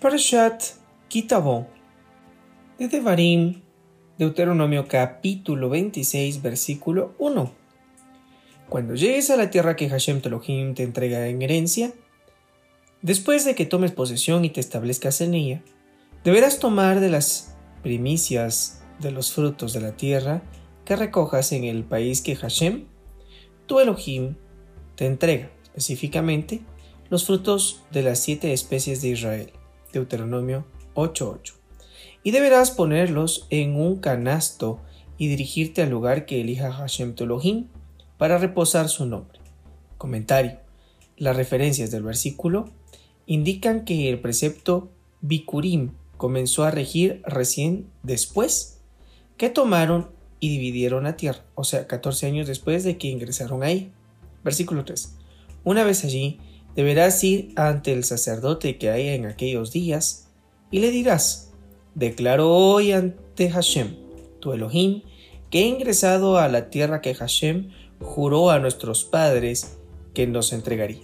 Parashat Kitabó de Devarim, Deuteronomio capítulo 26, versículo 1. Cuando llegues a la tierra que Hashem Telohim te entrega en herencia, después de que tomes posesión y te establezcas en ella, deberás tomar de las primicias de los frutos de la tierra que recojas en el país que Hashem, tu Elohim, te entrega, específicamente los frutos de las siete especies de Israel. Deuteronomio 8:8. Y deberás ponerlos en un canasto y dirigirte al lugar que elija Hashem tu Elohim para reposar su nombre. Comentario. Las referencias del versículo indican que el precepto Bikurim comenzó a regir recién después que tomaron y dividieron la tierra, o sea, 14 años después de que ingresaron ahí. Versículo 3. Una vez allí, deberás ir ante el sacerdote que haya en aquellos días y le dirás, declaro hoy ante Hashem, tu Elohim, que he ingresado a la tierra que Hashem juró a nuestros padres que nos entregaría.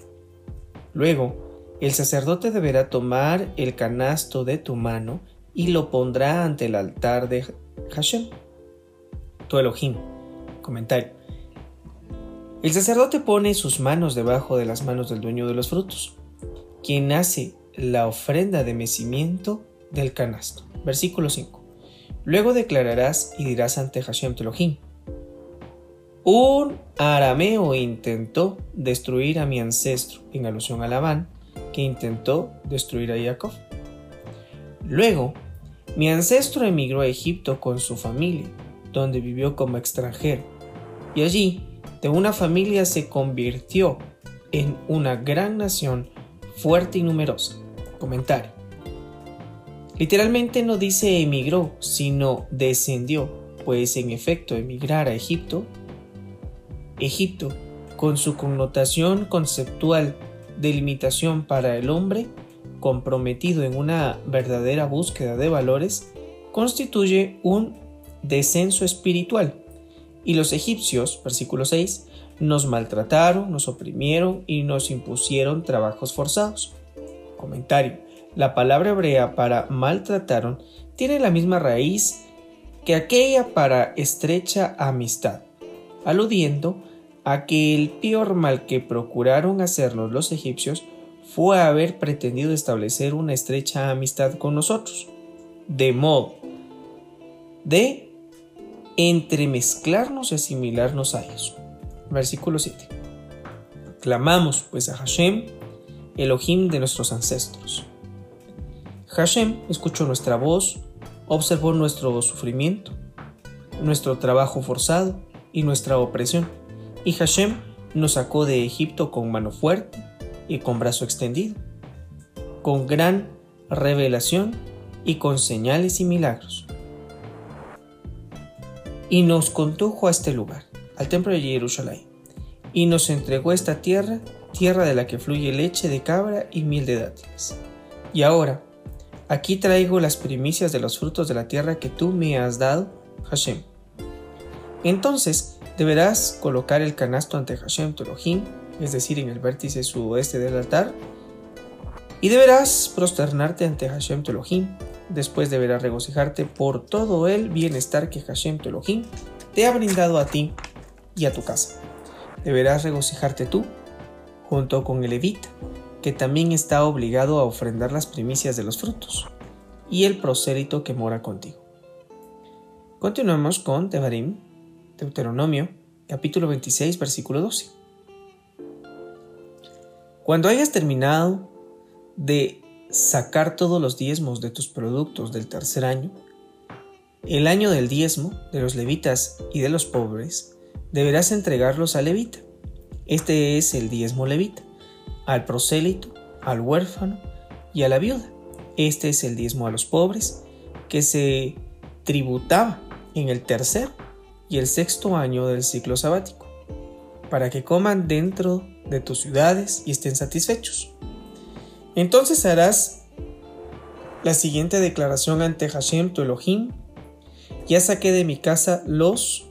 Luego, el sacerdote deberá tomar el canasto de tu mano y lo pondrá ante el altar de Hashem, tu Elohim. Comentario. El sacerdote pone sus manos debajo de las manos del dueño de los frutos, quien hace la ofrenda de mecimiento del canasto. Versículo 5. Luego declararás y dirás ante Hashem Elohim. Un arameo intentó destruir a mi ancestro, en alusión a Labán, que intentó destruir a Jacob. Luego, mi ancestro emigró a Egipto con su familia, donde vivió como extranjero, y allí de una familia se convirtió en una gran nación fuerte y numerosa. Comentario. Literalmente no dice emigró, sino descendió, pues en efecto emigrar a Egipto, Egipto, con su connotación conceptual de limitación para el hombre, comprometido en una verdadera búsqueda de valores, constituye un descenso espiritual y los egipcios, versículo 6, nos maltrataron, nos oprimieron y nos impusieron trabajos forzados. Comentario. La palabra hebrea para maltrataron tiene la misma raíz que aquella para estrecha amistad, aludiendo a que el peor mal que procuraron hacernos los egipcios fue haber pretendido establecer una estrecha amistad con nosotros, de modo de entremezclarnos y asimilarnos a ellos. Versículo 7. Clamamos pues a Hashem, Elohim de nuestros ancestros. Hashem escuchó nuestra voz, observó nuestro sufrimiento, nuestro trabajo forzado y nuestra opresión. Y Hashem nos sacó de Egipto con mano fuerte y con brazo extendido, con gran revelación y con señales y milagros y nos condujo a este lugar, al templo de Jerusalén, y nos entregó esta tierra, tierra de la que fluye leche de cabra y miel de dátiles. Y ahora, aquí traigo las primicias de los frutos de la tierra que tú me has dado, Hashem. Entonces deberás colocar el canasto ante Hashem tu es decir, en el vértice sudoeste del altar, y deberás prosternarte ante Hashem tu Después deberás regocijarte por todo el bienestar que Hashem tu Elohim te ha brindado a ti y a tu casa. Deberás regocijarte tú, junto con el levita, que también está obligado a ofrendar las primicias de los frutos, y el prosélito que mora contigo. Continuamos con Tebarim, Deuteronomio, capítulo 26, versículo 12. Cuando hayas terminado de sacar todos los diezmos de tus productos del tercer año, el año del diezmo de los levitas y de los pobres, deberás entregarlos al levita. Este es el diezmo levita, al prosélito, al huérfano y a la viuda. Este es el diezmo a los pobres, que se tributaba en el tercer y el sexto año del ciclo sabático, para que coman dentro de tus ciudades y estén satisfechos. Entonces harás la siguiente declaración ante Hashem tu Elohim. Ya saqué de mi casa los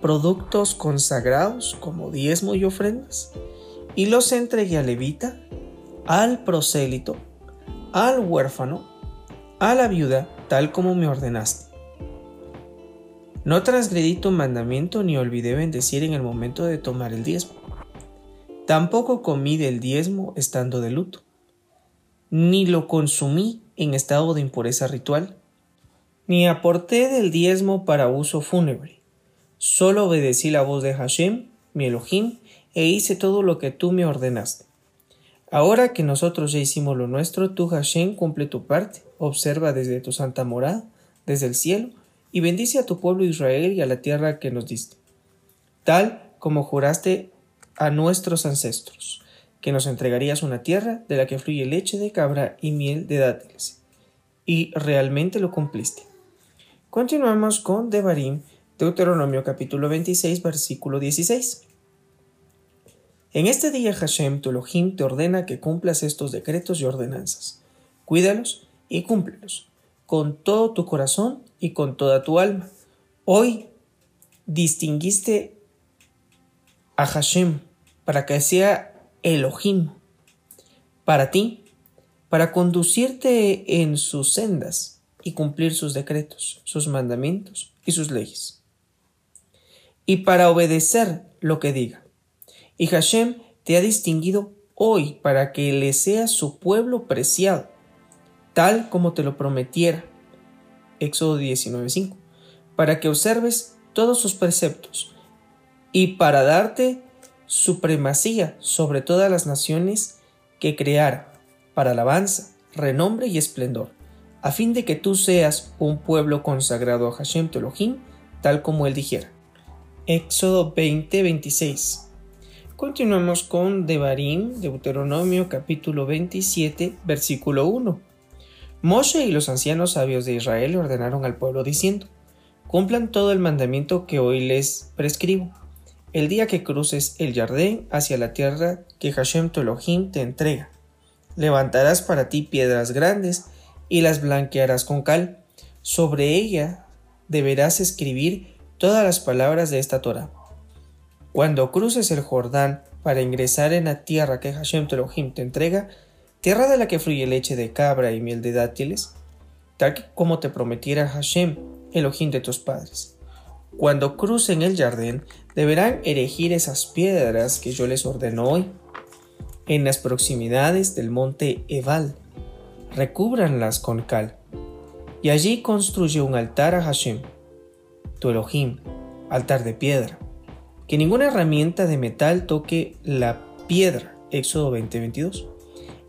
productos consagrados como diezmo y ofrendas y los entregué a Levita, al prosélito, al huérfano, a la viuda, tal como me ordenaste. No transgredí tu mandamiento ni olvidé bendecir en el momento de tomar el diezmo. Tampoco comí del diezmo estando de luto, ni lo consumí en estado de impureza ritual, ni aporté del diezmo para uso fúnebre. Solo obedecí la voz de Hashem, mi Elohim, e hice todo lo que tú me ordenaste. Ahora que nosotros ya hicimos lo nuestro, tú Hashem cumple tu parte, observa desde tu santa morada, desde el cielo, y bendice a tu pueblo Israel y a la tierra que nos diste, tal como juraste a nuestros ancestros, que nos entregarías una tierra de la que fluye leche de cabra y miel de dátiles. Y realmente lo cumpliste. Continuamos con Devarim, Deuteronomio capítulo 26, versículo 16. En este día Hashem, tu Elohim, te ordena que cumplas estos decretos y ordenanzas. Cuídalos y cúmplelos, con todo tu corazón y con toda tu alma. Hoy distinguiste a Hashem para que sea Elohim para ti, para conducirte en sus sendas y cumplir sus decretos, sus mandamientos y sus leyes. Y para obedecer lo que diga. Y Hashem te ha distinguido hoy para que le seas su pueblo preciado, tal como te lo prometiera. Éxodo 19:5. Para que observes todos sus preceptos y para darte supremacía sobre todas las naciones que creara, para alabanza, renombre y esplendor, a fin de que tú seas un pueblo consagrado a Hashem Telohim, tal como él dijera. Éxodo 20:26 Continuamos con Devarim, Deuteronomio capítulo 27, versículo 1. Moshe y los ancianos sabios de Israel ordenaron al pueblo diciendo, Cumplan todo el mandamiento que hoy les prescribo el día que cruces el Jardín hacia la tierra que Hashem tu Elohim te entrega. Levantarás para ti piedras grandes y las blanquearás con cal. Sobre ella deberás escribir todas las palabras de esta Torah. Cuando cruces el Jordán para ingresar en la tierra que Hashem tu Elohim te entrega, tierra de la que fluye leche de cabra y miel de dátiles, tal como te prometiera Hashem, Elohim de tus padres. Cuando crucen el jardín, deberán erigir esas piedras que yo les ordeno hoy, en las proximidades del monte Ebal. Recúbranlas con cal, y allí construye un altar a Hashem, tu Elohim, altar de piedra. Que ninguna herramienta de metal toque la piedra. Éxodo 20:22.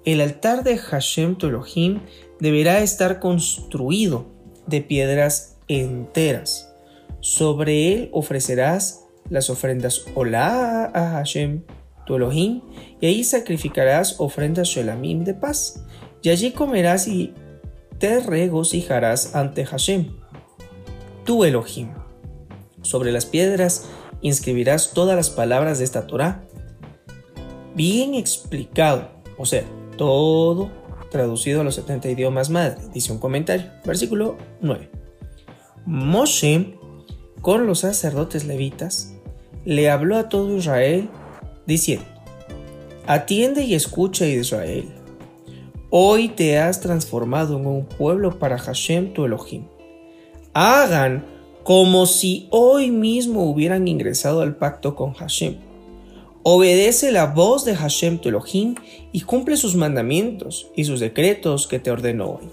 El altar de Hashem, tu Elohim, deberá estar construido de piedras enteras sobre él ofrecerás las ofrendas Olá a Hashem, tu Elohim, y ahí sacrificarás ofrendas Shelamim de paz. Y allí comerás y te regocijarás ante Hashem, tu Elohim. Sobre las piedras inscribirás todas las palabras de esta Torah. Bien explicado, o sea, todo traducido a los 70 idiomas madre, dice un comentario. Versículo 9. Moshe con los sacerdotes levitas, le habló a todo Israel, diciendo, Atiende y escucha Israel. Hoy te has transformado en un pueblo para Hashem tu Elohim. Hagan como si hoy mismo hubieran ingresado al pacto con Hashem. Obedece la voz de Hashem tu Elohim y cumple sus mandamientos y sus decretos que te ordenó hoy.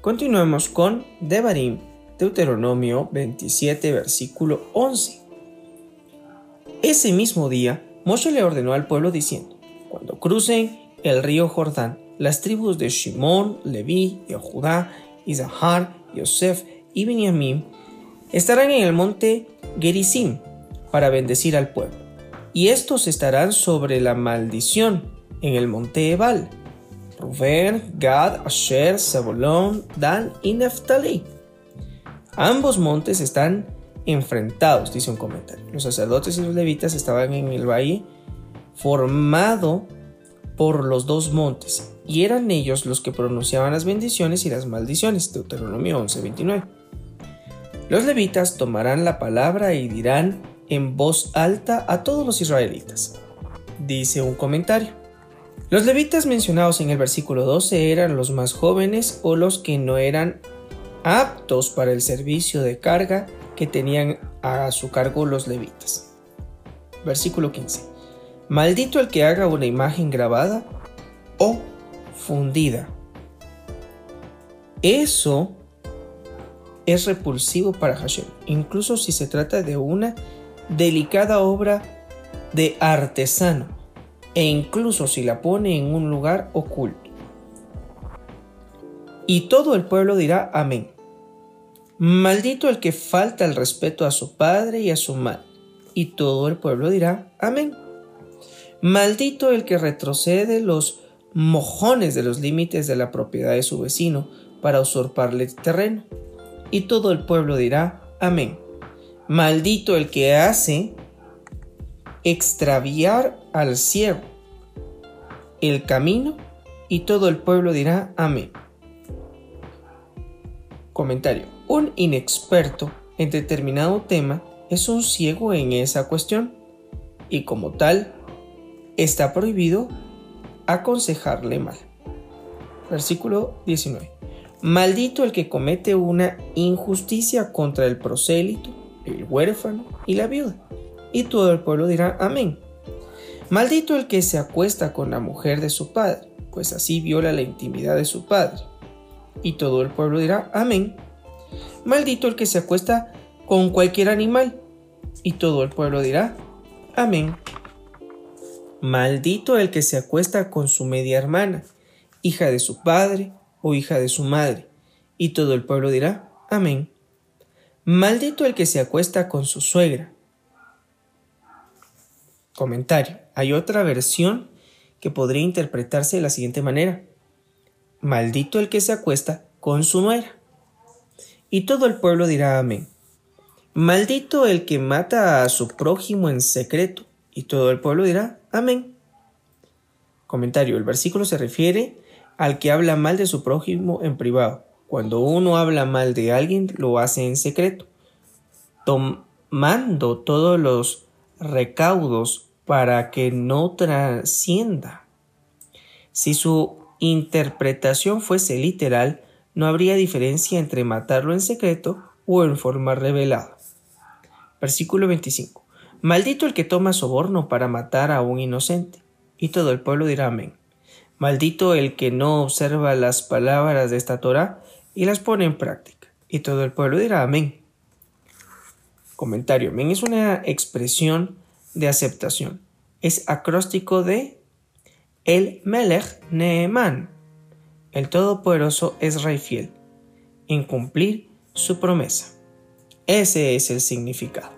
Continuemos con Devarim Deuteronomio 27, versículo 11. Ese mismo día, Moshe le ordenó al pueblo diciendo, cuando crucen el río Jordán, las tribus de Shimón, Leví, Yehudá, Isahar, Yosef y Benjamín estarán en el monte Gerizim para bendecir al pueblo, y estos estarán sobre la maldición en el monte Ebal. Rubén, Gad, Asher, Zabulón, Dan y Neftali Ambos montes están enfrentados, dice un comentario. Los sacerdotes y los levitas estaban en el valle formado por los dos montes, y eran ellos los que pronunciaban las bendiciones y las maldiciones. Deuteronomio 11:29. Los levitas tomarán la palabra y dirán en voz alta a todos los israelitas. Dice un comentario. Los levitas mencionados en el versículo 12 eran los más jóvenes o los que no eran aptos para el servicio de carga que tenían a su cargo los levitas. Versículo 15. Maldito el que haga una imagen grabada o fundida. Eso es repulsivo para Hashem, incluso si se trata de una delicada obra de artesano, e incluso si la pone en un lugar oculto. Y todo el pueblo dirá amén. Maldito el que falta el respeto a su padre y a su madre. Y todo el pueblo dirá amén. Maldito el que retrocede los mojones de los límites de la propiedad de su vecino para usurparle terreno. Y todo el pueblo dirá amén. Maldito el que hace extraviar al ciego el camino y todo el pueblo dirá amén. Comentario. Un inexperto en determinado tema es un ciego en esa cuestión y como tal está prohibido aconsejarle mal. Versículo 19. Maldito el que comete una injusticia contra el prosélito, el huérfano y la viuda. Y todo el pueblo dirá amén. Maldito el que se acuesta con la mujer de su padre, pues así viola la intimidad de su padre. Y todo el pueblo dirá amén. Maldito el que se acuesta con cualquier animal. Y todo el pueblo dirá amén. Maldito el que se acuesta con su media hermana, hija de su padre o hija de su madre. Y todo el pueblo dirá amén. Maldito el que se acuesta con su suegra. Comentario. Hay otra versión que podría interpretarse de la siguiente manera. Maldito el que se acuesta con su nuera. Y todo el pueblo dirá amén. Maldito el que mata a su prójimo en secreto. Y todo el pueblo dirá amén. Comentario. El versículo se refiere al que habla mal de su prójimo en privado. Cuando uno habla mal de alguien, lo hace en secreto, tomando todos los recaudos para que no trascienda. Si su interpretación fuese literal, no habría diferencia entre matarlo en secreto o en forma revelada. Versículo 25. Maldito el que toma soborno para matar a un inocente. Y todo el pueblo dirá amén. Maldito el que no observa las palabras de esta Torah y las pone en práctica. Y todo el pueblo dirá amén. Comentario. Amén es una expresión de aceptación. Es acróstico de el Melech Neeman. El Todopoderoso es rey fiel en cumplir su promesa. Ese es el significado.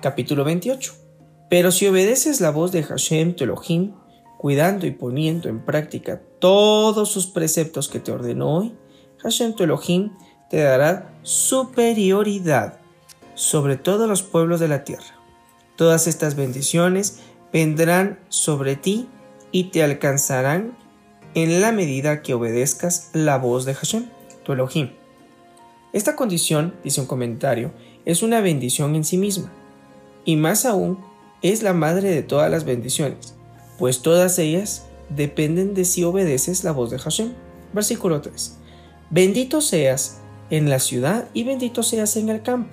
Capítulo 28. Pero si obedeces la voz de Hashem tu Elohim, cuidando y poniendo en práctica todos sus preceptos que te ordenó hoy, Hashem tu Elohim te dará superioridad sobre todos los pueblos de la tierra. Todas estas bendiciones vendrán sobre ti y te alcanzarán en la medida que obedezcas la voz de Hashem, tu Elohim. Esta condición, dice un comentario, es una bendición en sí misma, y más aún es la madre de todas las bendiciones, pues todas ellas dependen de si obedeces la voz de Hashem. Versículo 3. Bendito seas en la ciudad y bendito seas en el campo.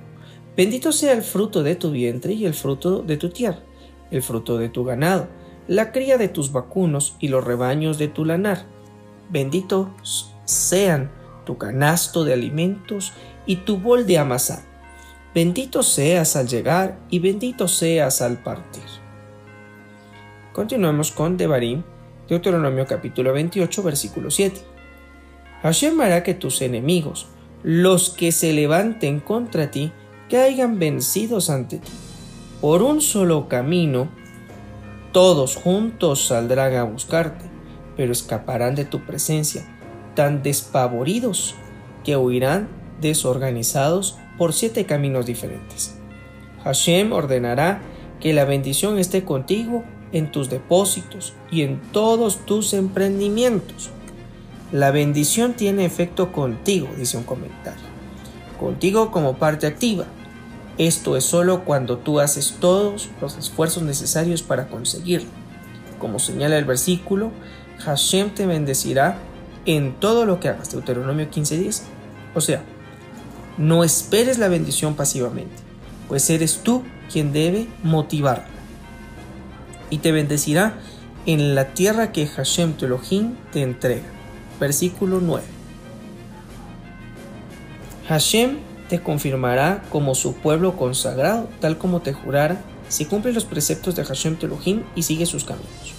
Bendito sea el fruto de tu vientre y el fruto de tu tierra, el fruto de tu ganado, la cría de tus vacunos y los rebaños de tu lanar. Benditos sean tu canasto de alimentos y tu bol de amasar. Bendito seas al llegar y bendito seas al partir. Continuamos con Devarim, Deuteronomio capítulo 28, versículo 7. Hashem hará que tus enemigos, los que se levanten contra ti, caigan vencidos ante ti. Por un solo camino, todos juntos saldrán a buscarte, pero escaparán de tu presencia, tan despavoridos que huirán desorganizados por siete caminos diferentes. Hashem ordenará que la bendición esté contigo en tus depósitos y en todos tus emprendimientos. La bendición tiene efecto contigo, dice un comentario. Contigo como parte activa. Esto es solo cuando tú haces todos los esfuerzos necesarios para conseguirlo. como señala el versículo, Hashem te bendecirá en todo lo que hagas. Deuteronomio 15:10. O sea, no esperes la bendición pasivamente, pues eres tú quien debe motivarla. Y te bendecirá en la tierra que Hashem tu Elohim te entrega. Versículo 9. Hashem te confirmará como su pueblo consagrado, tal como te jurara, si cumple los preceptos de Hashem tu Elohim y sigue sus caminos.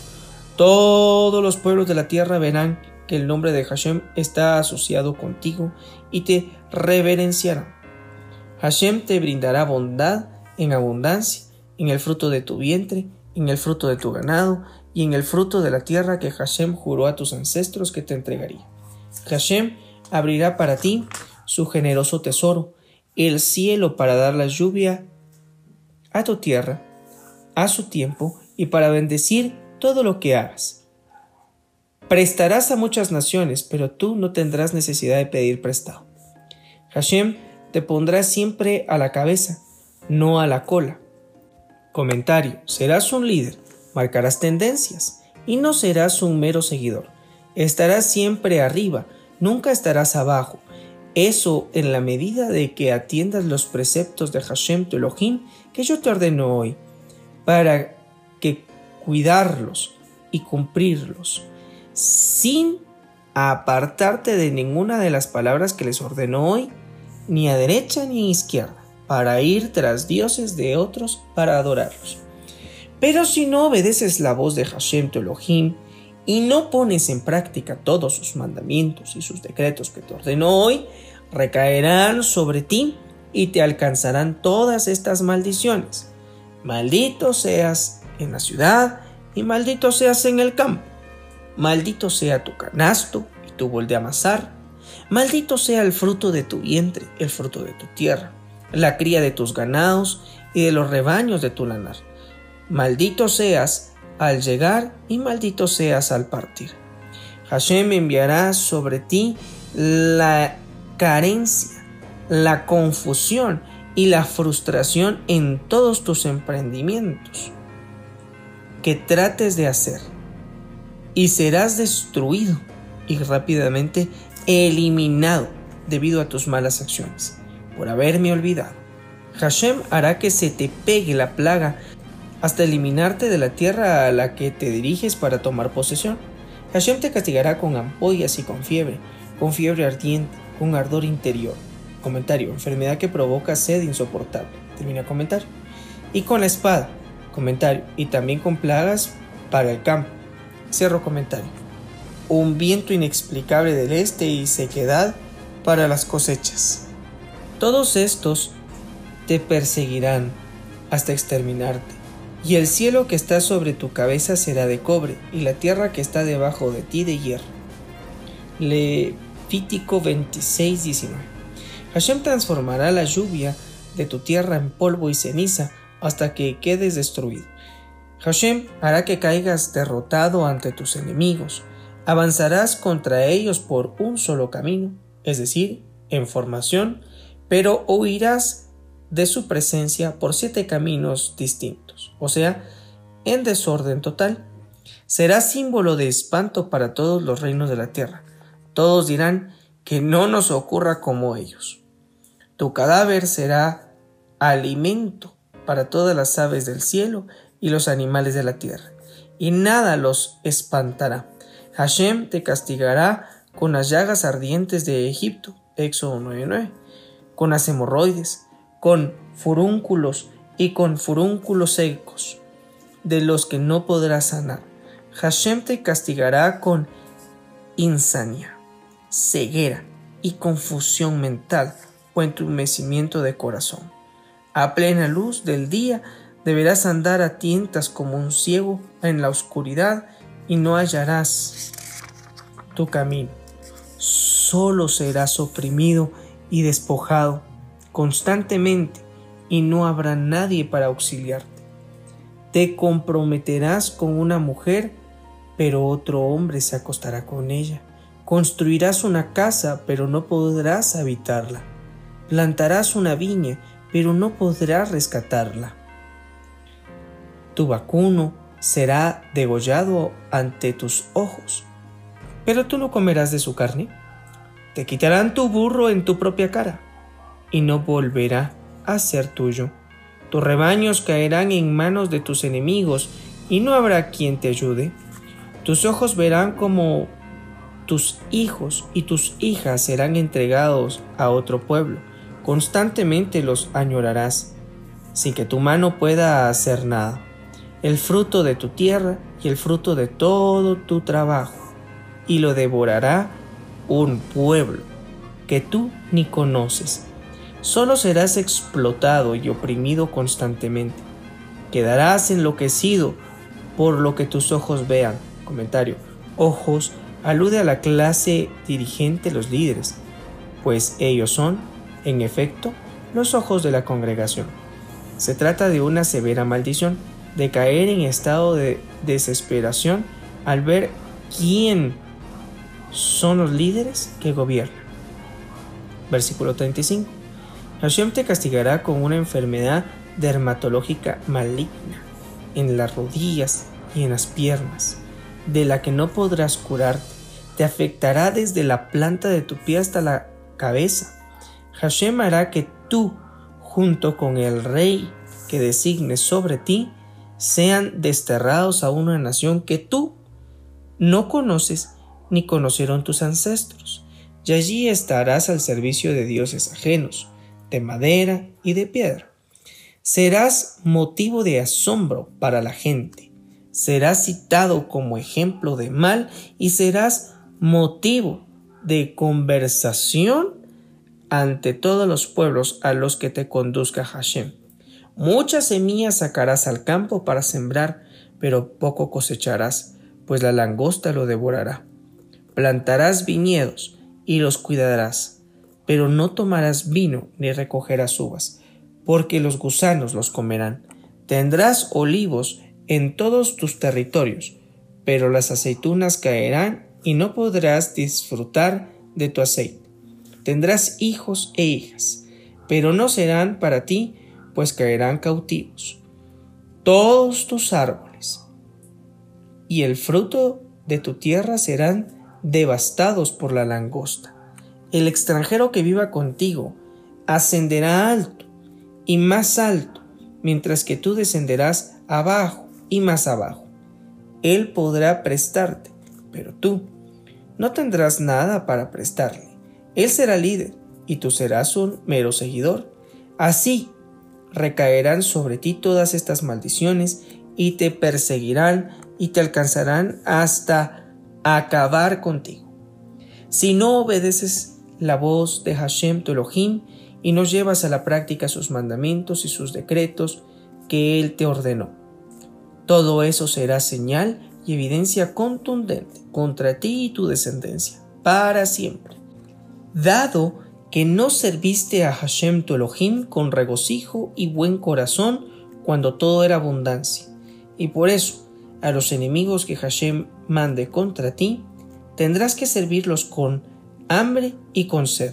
Todos los pueblos de la tierra verán que el nombre de Hashem está asociado contigo y te reverenciarán. Hashem te brindará bondad en abundancia, en el fruto de tu vientre, en el fruto de tu ganado y en el fruto de la tierra que Hashem juró a tus ancestros que te entregaría. Hashem abrirá para ti su generoso tesoro, el cielo para dar la lluvia a tu tierra, a su tiempo y para bendecir todo lo que hagas. Prestarás a muchas naciones, pero tú no tendrás necesidad de pedir prestado. Hashem te pondrá siempre a la cabeza, no a la cola. Comentario, serás un líder, marcarás tendencias y no serás un mero seguidor. Estarás siempre arriba, nunca estarás abajo, eso en la medida de que atiendas los preceptos de Hashem tu Elohim que yo te ordeno hoy, para que cuidarlos y cumplirlos, sin apartarte de ninguna de las palabras que les ordeno hoy, ni a derecha ni a izquierda, para ir tras dioses de otros para adorarlos. Pero si no obedeces la voz de Hashem tu Elohim, y no pones en práctica todos sus mandamientos y sus decretos que te ordenó hoy, recaerán sobre ti y te alcanzarán todas estas maldiciones. Maldito seas en la ciudad y maldito seas en el campo. Maldito sea tu canasto y tu bol de amasar. Maldito sea el fruto de tu vientre, el fruto de tu tierra, la cría de tus ganados y de los rebaños de tu lanar. Maldito seas al llegar y maldito seas al partir. Hashem enviará sobre ti la carencia, la confusión y la frustración en todos tus emprendimientos que trates de hacer y serás destruido y rápidamente eliminado debido a tus malas acciones por haberme olvidado. Hashem hará que se te pegue la plaga hasta eliminarte de la tierra a la que te diriges para tomar posesión. Hashem te castigará con ampollas y con fiebre, con fiebre ardiente, con ardor interior. Comentario, enfermedad que provoca sed insoportable. Termina comentario. Y con la espada. Comentario, y también con plagas para el campo. Cierro comentario. Un viento inexplicable del este y sequedad para las cosechas. Todos estos te perseguirán hasta exterminarte y el cielo que está sobre tu cabeza será de cobre, y la tierra que está debajo de ti de hierro. Levítico 26, 19. Hashem transformará la lluvia de tu tierra en polvo y ceniza hasta que quedes destruido. Hashem hará que caigas derrotado ante tus enemigos. Avanzarás contra ellos por un solo camino, es decir, en formación, pero huirás de su presencia por siete caminos distintos, o sea, en desorden total. Será símbolo de espanto para todos los reinos de la tierra. Todos dirán que no nos ocurra como ellos. Tu cadáver será alimento para todas las aves del cielo y los animales de la tierra, y nada los espantará. Hashem te castigará con las llagas ardientes de Egipto, Éxodo 9.9, con las hemorroides, con furúnculos y con furúnculos secos, de los que no podrás sanar. Hashem te castigará con insania, ceguera y confusión mental o entumecimiento de corazón. A plena luz del día deberás andar a tientas como un ciego en la oscuridad y no hallarás tu camino. Solo serás oprimido y despojado constantemente y no habrá nadie para auxiliarte. Te comprometerás con una mujer, pero otro hombre se acostará con ella. Construirás una casa, pero no podrás habitarla. Plantarás una viña, pero no podrás rescatarla. Tu vacuno será degollado ante tus ojos, pero tú no comerás de su carne. Te quitarán tu burro en tu propia cara, y no volverá a ser tuyo. Tus rebaños caerán en manos de tus enemigos, y no habrá quien te ayude. Tus ojos verán como tus hijos y tus hijas serán entregados a otro pueblo. Constantemente los añorarás, sin que tu mano pueda hacer nada el fruto de tu tierra y el fruto de todo tu trabajo, y lo devorará un pueblo que tú ni conoces. Solo serás explotado y oprimido constantemente. Quedarás enloquecido por lo que tus ojos vean. Comentario. Ojos alude a la clase dirigente, los líderes, pues ellos son, en efecto, los ojos de la congregación. Se trata de una severa maldición de caer en estado de desesperación al ver quién son los líderes que gobiernan. Versículo 35. Hashem te castigará con una enfermedad dermatológica maligna en las rodillas y en las piernas, de la que no podrás curarte. Te afectará desde la planta de tu pie hasta la cabeza. Hashem hará que tú, junto con el rey que designe sobre ti, sean desterrados a una nación que tú no conoces ni conocieron tus ancestros, y allí estarás al servicio de dioses ajenos, de madera y de piedra. Serás motivo de asombro para la gente, serás citado como ejemplo de mal y serás motivo de conversación ante todos los pueblos a los que te conduzca Hashem. Muchas semillas sacarás al campo para sembrar, pero poco cosecharás, pues la langosta lo devorará. Plantarás viñedos y los cuidarás, pero no tomarás vino ni recogerás uvas, porque los gusanos los comerán. Tendrás olivos en todos tus territorios, pero las aceitunas caerán y no podrás disfrutar de tu aceite. Tendrás hijos e hijas, pero no serán para ti pues caerán cautivos. Todos tus árboles y el fruto de tu tierra serán devastados por la langosta. El extranjero que viva contigo ascenderá alto y más alto, mientras que tú descenderás abajo y más abajo. Él podrá prestarte, pero tú no tendrás nada para prestarle. Él será líder y tú serás un mero seguidor. Así recaerán sobre ti todas estas maldiciones y te perseguirán y te alcanzarán hasta acabar contigo. Si no obedeces la voz de Hashem tu Elohim y no llevas a la práctica sus mandamientos y sus decretos que Él te ordenó. Todo eso será señal y evidencia contundente contra ti y tu descendencia, para siempre. Dado que no serviste a Hashem tu Elohim con regocijo y buen corazón cuando todo era abundancia. Y por eso, a los enemigos que Hashem mande contra ti, tendrás que servirlos con hambre y con sed,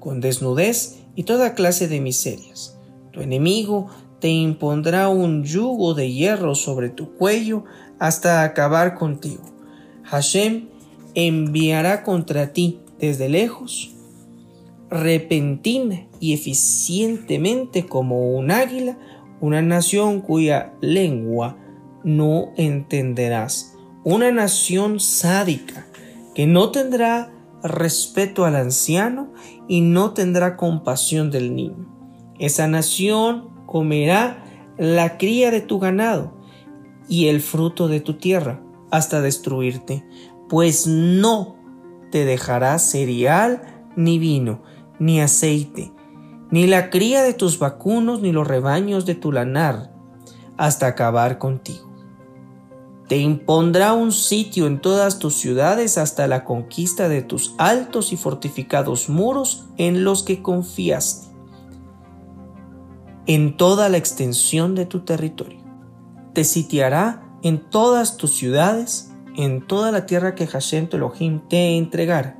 con desnudez y toda clase de miserias. Tu enemigo te impondrá un yugo de hierro sobre tu cuello hasta acabar contigo. Hashem enviará contra ti desde lejos repentina y eficientemente como un águila, una nación cuya lengua no entenderás, una nación sádica que no tendrá respeto al anciano y no tendrá compasión del niño. Esa nación comerá la cría de tu ganado y el fruto de tu tierra hasta destruirte, pues no te dejará cereal ni vino, ni aceite, ni la cría de tus vacunos, ni los rebaños de tu lanar, hasta acabar contigo. Te impondrá un sitio en todas tus ciudades hasta la conquista de tus altos y fortificados muros en los que confiaste, en toda la extensión de tu territorio. Te sitiará en todas tus ciudades, en toda la tierra que Hashem Elohim te entregara.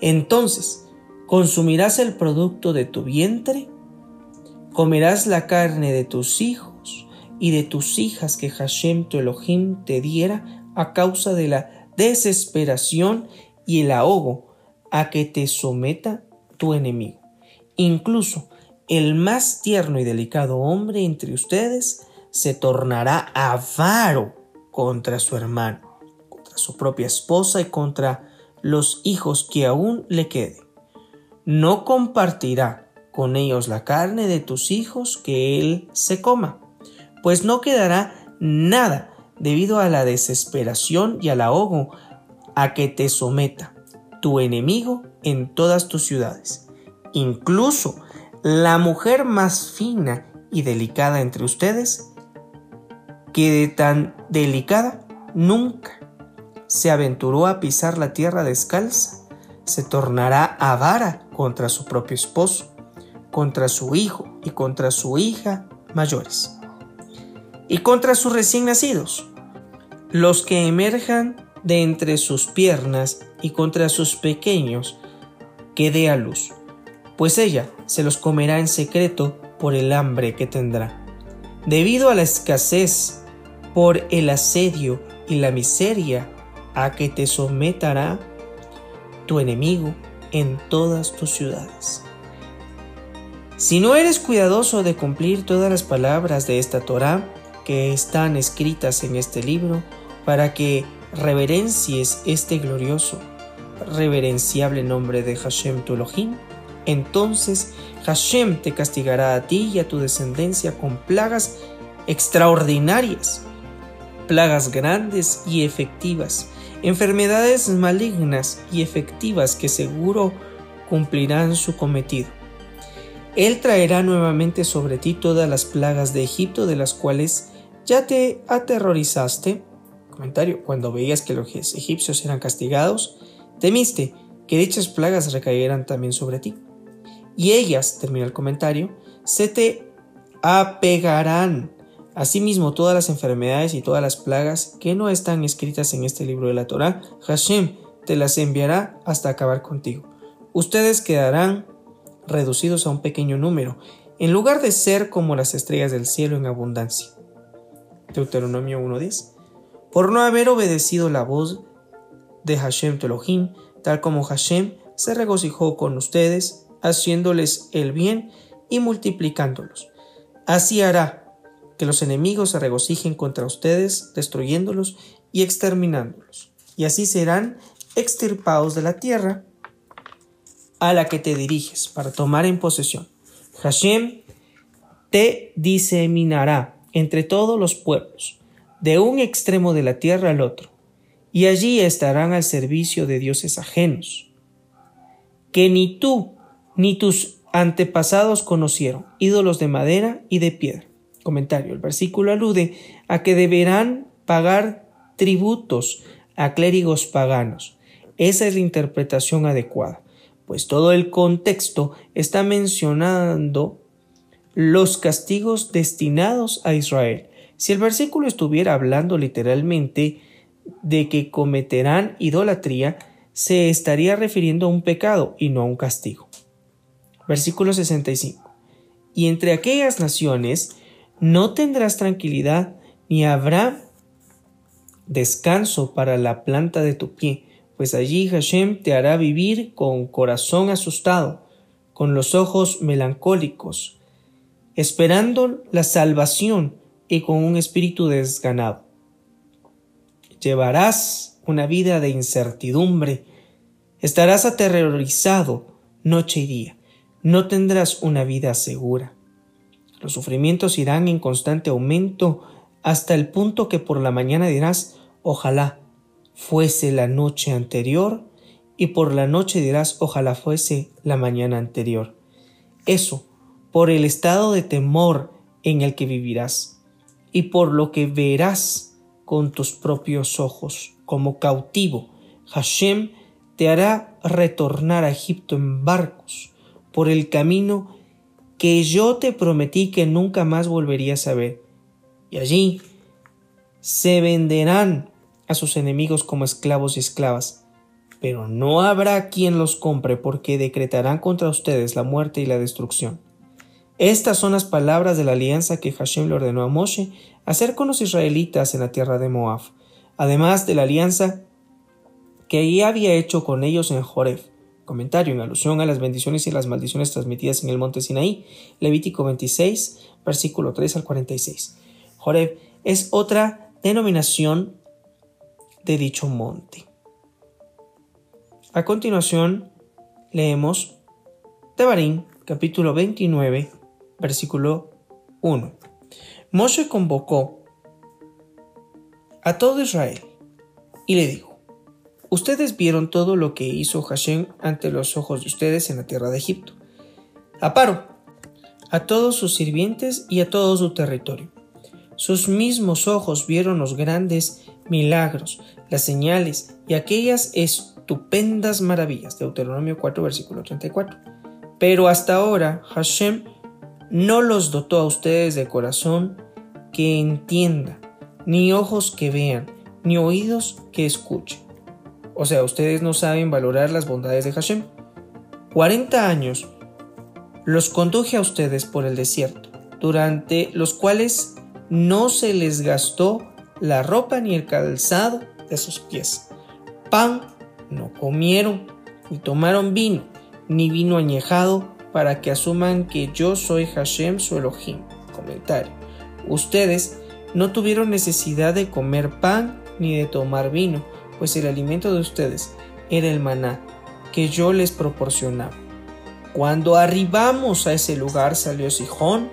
Entonces consumirás el producto de tu vientre, comerás la carne de tus hijos y de tus hijas que Hashem tu Elohim te diera a causa de la desesperación y el ahogo a que te someta tu enemigo. Incluso el más tierno y delicado hombre entre ustedes se tornará avaro contra su hermano, contra su propia esposa y contra los hijos que aún le queden. No compartirá con ellos la carne de tus hijos que él se coma, pues no quedará nada debido a la desesperación y al ahogo a que te someta tu enemigo en todas tus ciudades. Incluso la mujer más fina y delicada entre ustedes, que de tan delicada nunca se aventuró a pisar la tierra descalza, se tornará avara contra su propio esposo, contra su hijo y contra su hija mayores, y contra sus recién nacidos, los que emerjan de entre sus piernas y contra sus pequeños que dé a luz, pues ella se los comerá en secreto por el hambre que tendrá. Debido a la escasez, por el asedio y la miseria a que te someterá tu enemigo en todas tus ciudades. Si no eres cuidadoso de cumplir todas las palabras de esta Torah que están escritas en este libro, para que reverencies este glorioso, reverenciable nombre de Hashem tu Elohim, entonces Hashem te castigará a ti y a tu descendencia con plagas extraordinarias, plagas grandes y efectivas, enfermedades malignas y efectivas que seguro cumplirán su cometido. Él traerá nuevamente sobre ti todas las plagas de Egipto de las cuales ya te aterrorizaste. Comentario, cuando veías que los egipcios eran castigados, temiste que dichas plagas recayeran también sobre ti. Y ellas, termina el comentario, se te apegarán. Asimismo, todas las enfermedades y todas las plagas que no están escritas en este libro de la Torah, Hashem te las enviará hasta acabar contigo. Ustedes quedarán reducidos a un pequeño número, en lugar de ser como las estrellas del cielo en abundancia. Deuteronomio 1.10. Por no haber obedecido la voz de Hashem tu Elohim, tal como Hashem se regocijó con ustedes, haciéndoles el bien y multiplicándolos. Así hará que los enemigos se regocijen contra ustedes, destruyéndolos y exterminándolos. Y así serán extirpados de la tierra a la que te diriges para tomar en posesión. Hashem te diseminará entre todos los pueblos, de un extremo de la tierra al otro, y allí estarán al servicio de dioses ajenos, que ni tú ni tus antepasados conocieron, ídolos de madera y de piedra. Comentario. El versículo alude a que deberán pagar tributos a clérigos paganos. Esa es la interpretación adecuada pues todo el contexto está mencionando los castigos destinados a Israel. Si el versículo estuviera hablando literalmente de que cometerán idolatría, se estaría refiriendo a un pecado y no a un castigo. Versículo 65. Y entre aquellas naciones no tendrás tranquilidad ni habrá descanso para la planta de tu pie, pues allí Hashem te hará vivir con corazón asustado, con los ojos melancólicos, esperando la salvación y con un espíritu desganado. Llevarás una vida de incertidumbre, estarás aterrorizado noche y día, no tendrás una vida segura. Los sufrimientos irán en constante aumento hasta el punto que por la mañana dirás, ojalá fuese la noche anterior y por la noche dirás ojalá fuese la mañana anterior. Eso, por el estado de temor en el que vivirás y por lo que verás con tus propios ojos como cautivo. Hashem te hará retornar a Egipto en barcos por el camino que yo te prometí que nunca más volverías a ver. Y allí se venderán a sus enemigos como esclavos y esclavas. Pero no habrá quien los compre porque decretarán contra ustedes la muerte y la destrucción. Estas son las palabras de la alianza que Hashem le ordenó a Moshe hacer con los israelitas en la tierra de Moab, además de la alianza que ella había hecho con ellos en Joreb. Comentario en alusión a las bendiciones y las maldiciones transmitidas en el monte Sinaí, Levítico 26, versículo 3 al 46. Joreb es otra denominación de dicho monte. A continuación, leemos Tebarín, capítulo 29, versículo 1. Moshe convocó a todo Israel y le dijo, Ustedes vieron todo lo que hizo Hashem ante los ojos de ustedes en la tierra de Egipto. Aparo a todos sus sirvientes y a todo su territorio. Sus mismos ojos vieron los grandes milagros, las señales y aquellas estupendas maravillas. Deuteronomio 4, versículo 34. Pero hasta ahora Hashem no los dotó a ustedes de corazón que entienda, ni ojos que vean, ni oídos que escuchen. O sea, ustedes no saben valorar las bondades de Hashem. 40 años los conduje a ustedes por el desierto, durante los cuales no se les gastó la ropa ni el calzado de sus pies. Pan no comieron, ni tomaron vino, ni vino añejado, para que asuman que yo soy Hashem su Elohim. Comentario. Ustedes no tuvieron necesidad de comer pan ni de tomar vino, pues el alimento de ustedes era el maná que yo les proporcionaba. Cuando arribamos a ese lugar salió Sihón,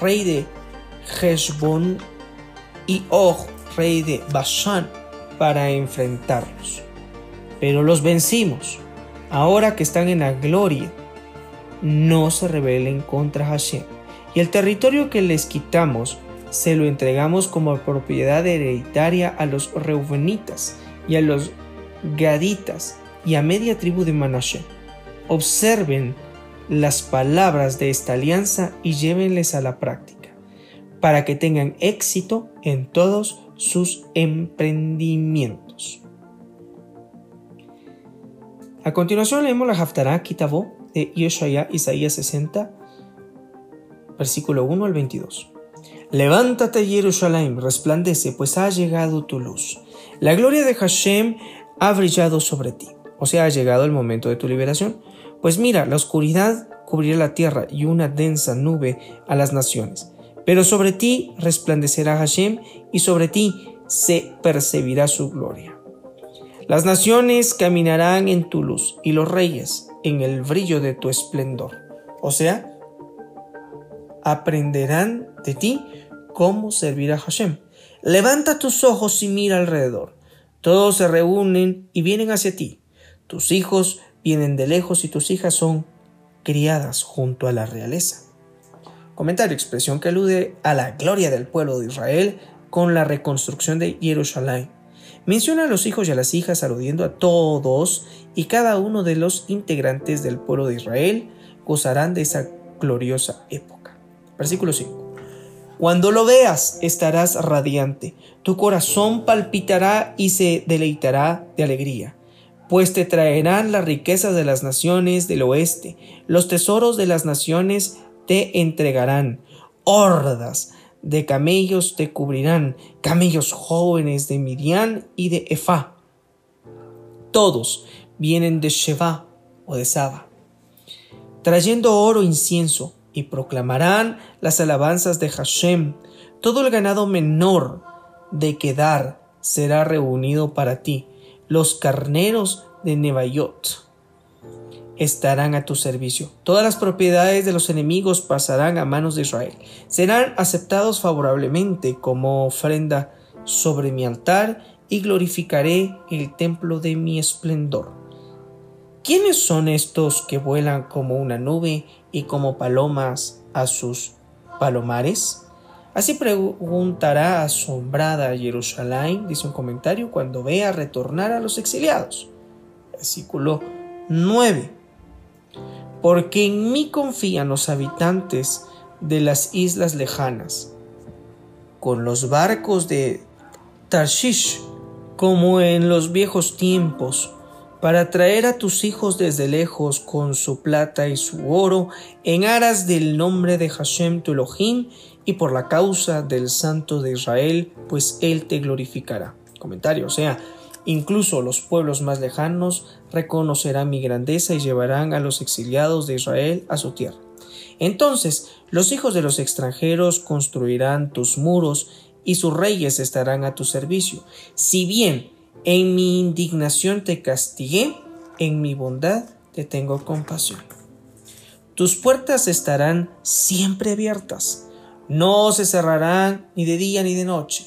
rey de Heshbon, y Og, rey de Bashan, para enfrentarlos. Pero los vencimos. Ahora que están en la gloria, no se rebelen contra Hashem. Y el territorio que les quitamos se lo entregamos como propiedad hereditaria a los reubenitas y a los gaditas y a media tribu de Manashe. Observen las palabras de esta alianza y llévenles a la práctica, para que tengan éxito en todos sus emprendimientos. A continuación leemos la Haftarah Kitabó de Yeshaya Isaías 60, versículo 1 al 22. Levántate Jerusalén, resplandece, pues ha llegado tu luz. La gloria de Hashem ha brillado sobre ti. O sea, ha llegado el momento de tu liberación. Pues mira, la oscuridad cubrirá la tierra y una densa nube a las naciones. Pero sobre ti resplandecerá Hashem y sobre ti se percibirá su gloria. Las naciones caminarán en tu luz y los reyes en el brillo de tu esplendor. O sea, aprenderán de ti cómo servir a Hashem. Levanta tus ojos y mira alrededor. Todos se reúnen y vienen hacia ti. Tus hijos vienen de lejos y tus hijas son criadas junto a la realeza. Comentario, expresión que alude a la gloria del pueblo de Israel con la reconstrucción de Jerusalén. Menciona a los hijos y a las hijas aludiendo a todos y cada uno de los integrantes del pueblo de Israel gozarán de esa gloriosa época. Versículo 5. Cuando lo veas estarás radiante, tu corazón palpitará y se deleitará de alegría, pues te traerán las riquezas de las naciones del oeste, los tesoros de las naciones te entregarán, hordas de camellos te cubrirán, camellos jóvenes de Midian y de Efá. Todos vienen de Sheba o de Saba, trayendo oro incienso, y proclamarán las alabanzas de Hashem. Todo el ganado menor de Kedar será reunido para ti. Los carneros de Nebayot estarán a tu servicio. Todas las propiedades de los enemigos pasarán a manos de Israel. Serán aceptados favorablemente como ofrenda sobre mi altar y glorificaré el templo de mi esplendor. ¿Quiénes son estos que vuelan como una nube y como palomas a sus palomares? Así preguntará asombrada Jerusalén, dice un comentario, cuando vea retornar a los exiliados. Versículo 9. Porque en mí confían los habitantes de las islas lejanas, con los barcos de Tarshish, como en los viejos tiempos, para traer a tus hijos desde lejos con su plata y su oro, en aras del nombre de Hashem tu Elohim y por la causa del Santo de Israel, pues Él te glorificará. Comentario, o sea, incluso los pueblos más lejanos reconocerán mi grandeza y llevarán a los exiliados de Israel a su tierra. Entonces los hijos de los extranjeros construirán tus muros y sus reyes estarán a tu servicio. Si bien en mi indignación te castigué, en mi bondad te tengo compasión. Tus puertas estarán siempre abiertas, no se cerrarán ni de día ni de noche,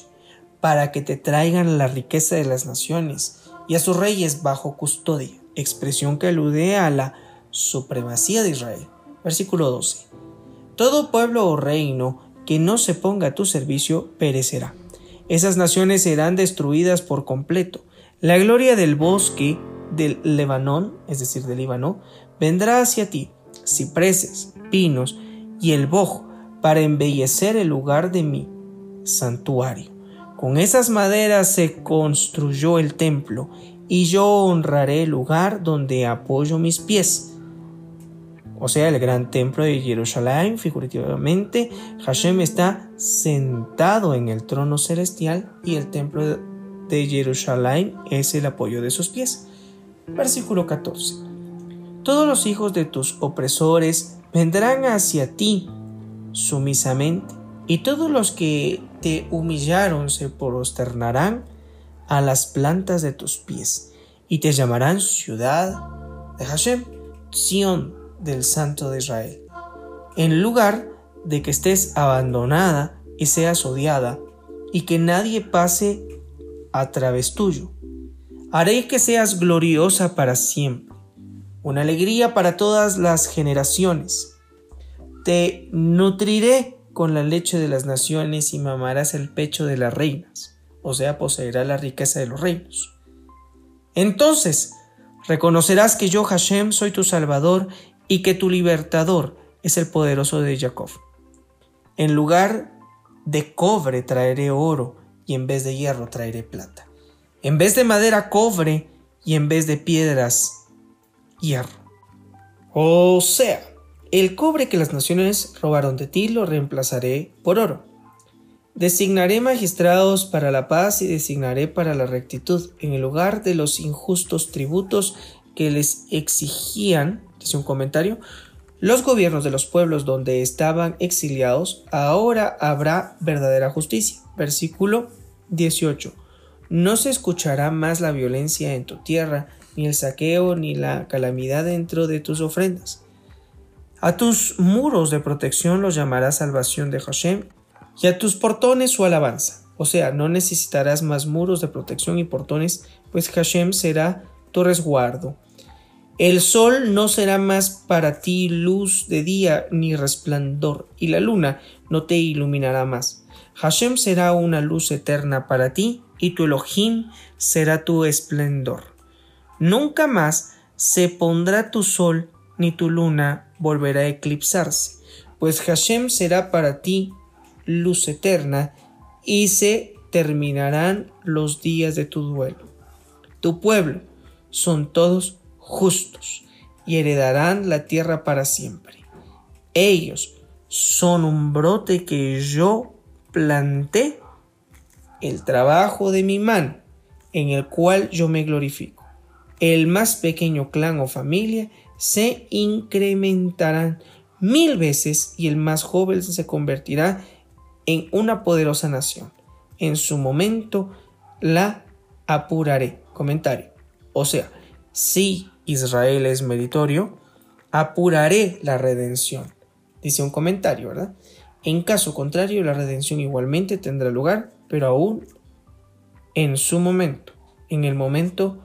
para que te traigan la riqueza de las naciones y a sus reyes bajo custodia, expresión que alude a la supremacía de Israel. Versículo 12. Todo pueblo o reino que no se ponga a tu servicio perecerá. Esas naciones serán destruidas por completo. La gloria del bosque del Lebanón, es decir, del Líbano, vendrá hacia ti, cipreses, pinos y el boj, para embellecer el lugar de mi santuario. Con esas maderas se construyó el templo, y yo honraré el lugar donde apoyo mis pies o sea, el gran templo de Jerusalén, figurativamente, Hashem está sentado en el trono celestial y el templo de Jerusalén es el apoyo de sus pies. Versículo 14. Todos los hijos de tus opresores vendrán hacia ti sumisamente, y todos los que te humillaron se prosternarán a las plantas de tus pies, y te llamarán ciudad de Hashem, Sion del Santo de Israel. En lugar de que estés abandonada y seas odiada, y que nadie pase a través tuyo. Haré que seas gloriosa para siempre, una alegría para todas las generaciones. Te nutriré con la leche de las naciones y mamarás el pecho de las reinas, o sea, poseerá la riqueza de los reinos. Entonces, reconocerás que yo, Hashem, soy tu Salvador y que tu libertador es el poderoso de Jacob. En lugar de cobre traeré oro y en vez de hierro traeré plata. En vez de madera cobre y en vez de piedras hierro. O sea, el cobre que las naciones robaron de ti lo reemplazaré por oro. Designaré magistrados para la paz y designaré para la rectitud en el lugar de los injustos tributos que les exigían un comentario, los gobiernos de los pueblos donde estaban exiliados, ahora habrá verdadera justicia. Versículo 18. No se escuchará más la violencia en tu tierra, ni el saqueo, ni la calamidad dentro de tus ofrendas. A tus muros de protección los llamará salvación de Hashem, y a tus portones su alabanza. O sea, no necesitarás más muros de protección y portones, pues Hashem será tu resguardo. El sol no será más para ti luz de día ni resplandor, y la luna no te iluminará más. Hashem será una luz eterna para ti, y tu Elohim será tu esplendor. Nunca más se pondrá tu sol ni tu luna volverá a eclipsarse, pues Hashem será para ti luz eterna, y se terminarán los días de tu duelo. Tu pueblo son todos justos y heredarán la tierra para siempre. Ellos son un brote que yo planté, el trabajo de mi mano, en el cual yo me glorifico. El más pequeño clan o familia se incrementarán mil veces y el más joven se convertirá en una poderosa nación. En su momento la apuraré. Comentario. O sea, si Israel es meritorio, apuraré la redención. Dice un comentario, ¿verdad? En caso contrario, la redención igualmente tendrá lugar, pero aún en su momento, en el momento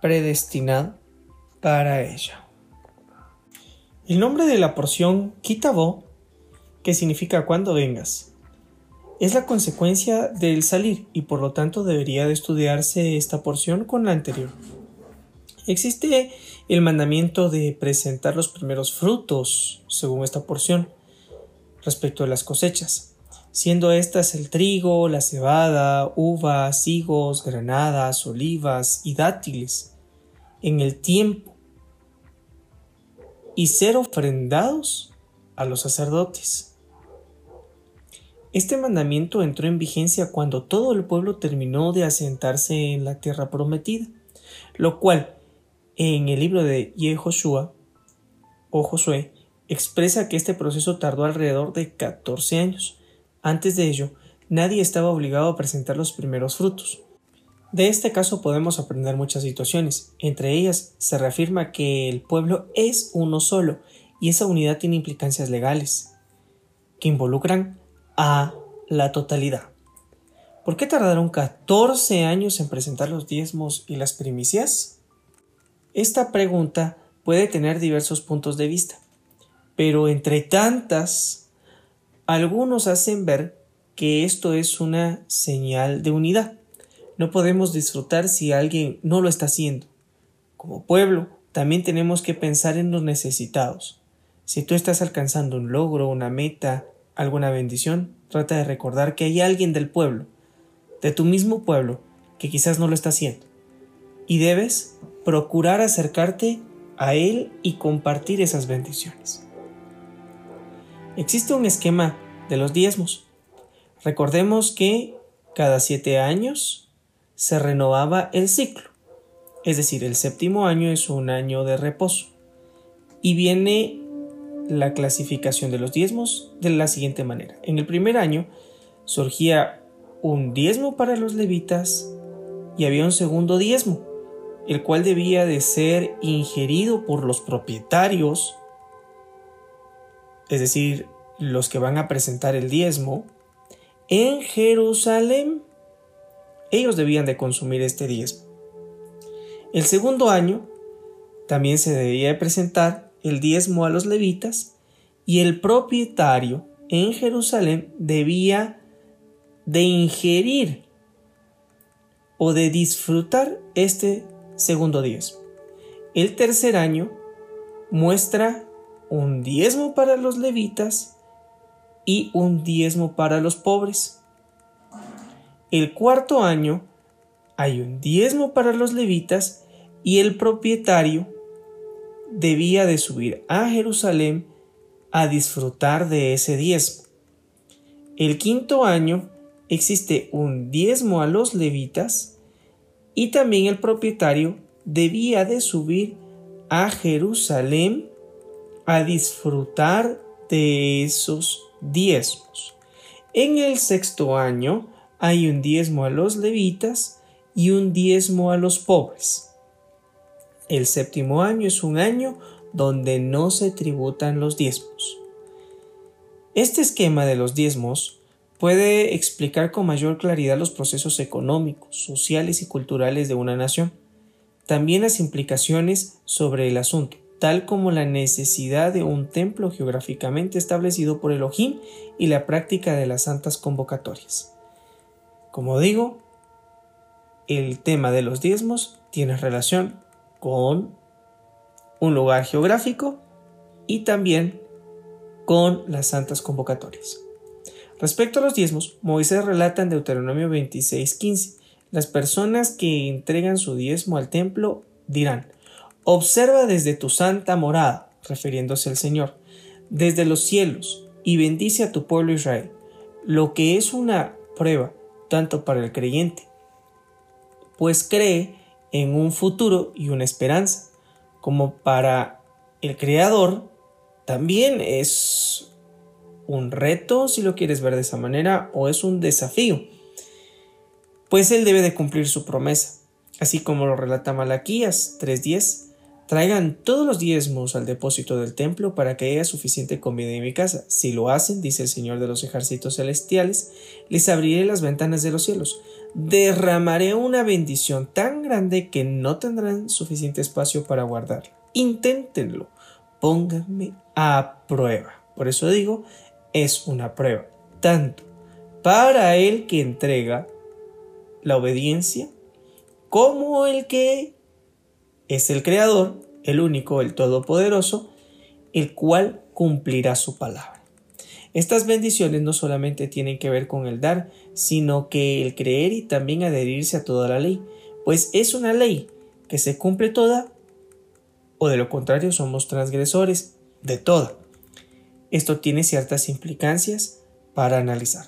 predestinado para ella. El nombre de la porción Kitabo, que significa cuando vengas, es la consecuencia del salir y por lo tanto debería de estudiarse esta porción con la anterior. Existe el mandamiento de presentar los primeros frutos, según esta porción, respecto a las cosechas, siendo estas el trigo, la cebada, uvas, higos, granadas, olivas y dátiles. en el tiempo y ser ofrendados a los sacerdotes. Este mandamiento entró en vigencia cuando todo el pueblo terminó de asentarse en la tierra prometida, lo cual en el libro de Yehoshua o Josué expresa que este proceso tardó alrededor de 14 años. Antes de ello, nadie estaba obligado a presentar los primeros frutos. De este caso podemos aprender muchas situaciones. Entre ellas se reafirma que el pueblo es uno solo y esa unidad tiene implicancias legales que involucran a la totalidad. ¿Por qué tardaron 14 años en presentar los diezmos y las primicias? Esta pregunta puede tener diversos puntos de vista, pero entre tantas, algunos hacen ver que esto es una señal de unidad. No podemos disfrutar si alguien no lo está haciendo. Como pueblo, también tenemos que pensar en los necesitados. Si tú estás alcanzando un logro, una meta, alguna bendición, trata de recordar que hay alguien del pueblo, de tu mismo pueblo, que quizás no lo está haciendo. Y debes procurar acercarte a él y compartir esas bendiciones. Existe un esquema de los diezmos. Recordemos que cada siete años se renovaba el ciclo. Es decir, el séptimo año es un año de reposo. Y viene la clasificación de los diezmos de la siguiente manera. En el primer año surgía un diezmo para los levitas y había un segundo diezmo, el cual debía de ser ingerido por los propietarios, es decir, los que van a presentar el diezmo, en Jerusalén ellos debían de consumir este diezmo. El segundo año también se debía presentar el diezmo a los levitas y el propietario en Jerusalén debía de ingerir o de disfrutar este segundo diezmo. El tercer año muestra un diezmo para los levitas y un diezmo para los pobres. El cuarto año hay un diezmo para los levitas y el propietario debía de subir a Jerusalén a disfrutar de ese diezmo. El quinto año existe un diezmo a los levitas y también el propietario debía de subir a Jerusalén a disfrutar de esos diezmos. En el sexto año hay un diezmo a los levitas y un diezmo a los pobres. El séptimo año es un año donde no se tributan los diezmos. Este esquema de los diezmos puede explicar con mayor claridad los procesos económicos, sociales y culturales de una nación, también las implicaciones sobre el asunto, tal como la necesidad de un templo geográficamente establecido por Elohim y la práctica de las santas convocatorias. Como digo, el tema de los diezmos tiene relación con un lugar geográfico y también con las santas convocatorias. Respecto a los diezmos, Moisés relata en Deuteronomio 26:15, las personas que entregan su diezmo al templo dirán, observa desde tu santa morada, refiriéndose al Señor, desde los cielos, y bendice a tu pueblo Israel, lo que es una prueba tanto para el creyente, pues cree en un futuro y una esperanza, como para el creador también es un reto, si lo quieres ver de esa manera, o es un desafío, pues él debe de cumplir su promesa, así como lo relata Malaquías 3.10, Traigan todos los diezmos al depósito del templo para que haya suficiente comida en mi casa. Si lo hacen, dice el Señor de los ejércitos celestiales, les abriré las ventanas de los cielos. Derramaré una bendición tan grande que no tendrán suficiente espacio para guardarla. Inténtenlo. Pónganme a prueba. Por eso digo, es una prueba. Tanto para el que entrega la obediencia como el que es el Creador, el único, el Todopoderoso, el cual cumplirá su palabra. Estas bendiciones no solamente tienen que ver con el dar, sino que el creer y también adherirse a toda la ley, pues es una ley que se cumple toda o de lo contrario somos transgresores de toda. Esto tiene ciertas implicancias para analizar.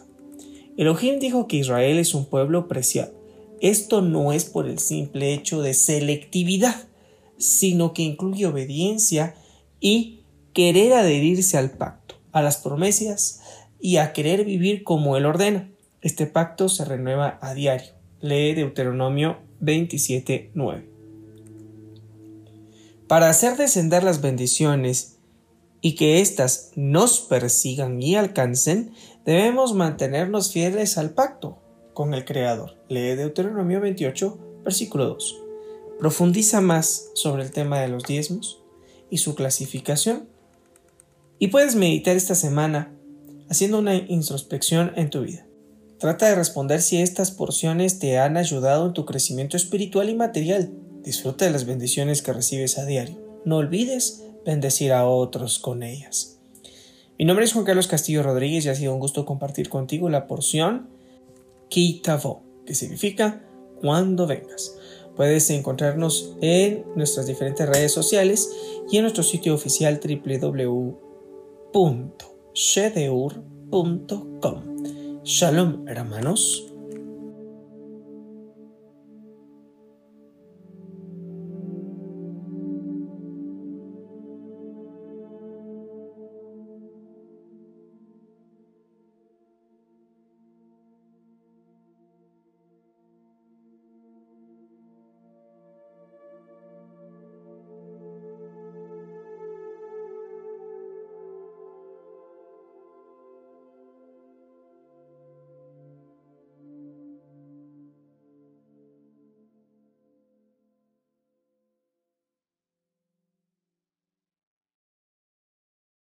Elohim dijo que Israel es un pueblo preciado. Esto no es por el simple hecho de selectividad, sino que incluye obediencia y querer adherirse al pacto, a las promesas y a querer vivir como Él ordena. Este pacto se renueva a diario. Lee Deuteronomio 27.9. Para hacer descender las bendiciones y que éstas nos persigan y alcancen, debemos mantenernos fieles al pacto con el Creador. Lee Deuteronomio 28, versículo 2. Profundiza más sobre el tema de los diezmos y su clasificación. Y puedes meditar esta semana haciendo una introspección en tu vida. Trata de responder si estas porciones te han ayudado en tu crecimiento espiritual y material. Disfruta de las bendiciones que recibes a diario. No olvides bendecir a otros con ellas. Mi nombre es Juan Carlos Castillo Rodríguez y ha sido un gusto compartir contigo la porción Kitavo, que significa cuando vengas. Puedes encontrarnos en nuestras diferentes redes sociales y en nuestro sitio oficial www.shedeur.com. Shalom, hermanos.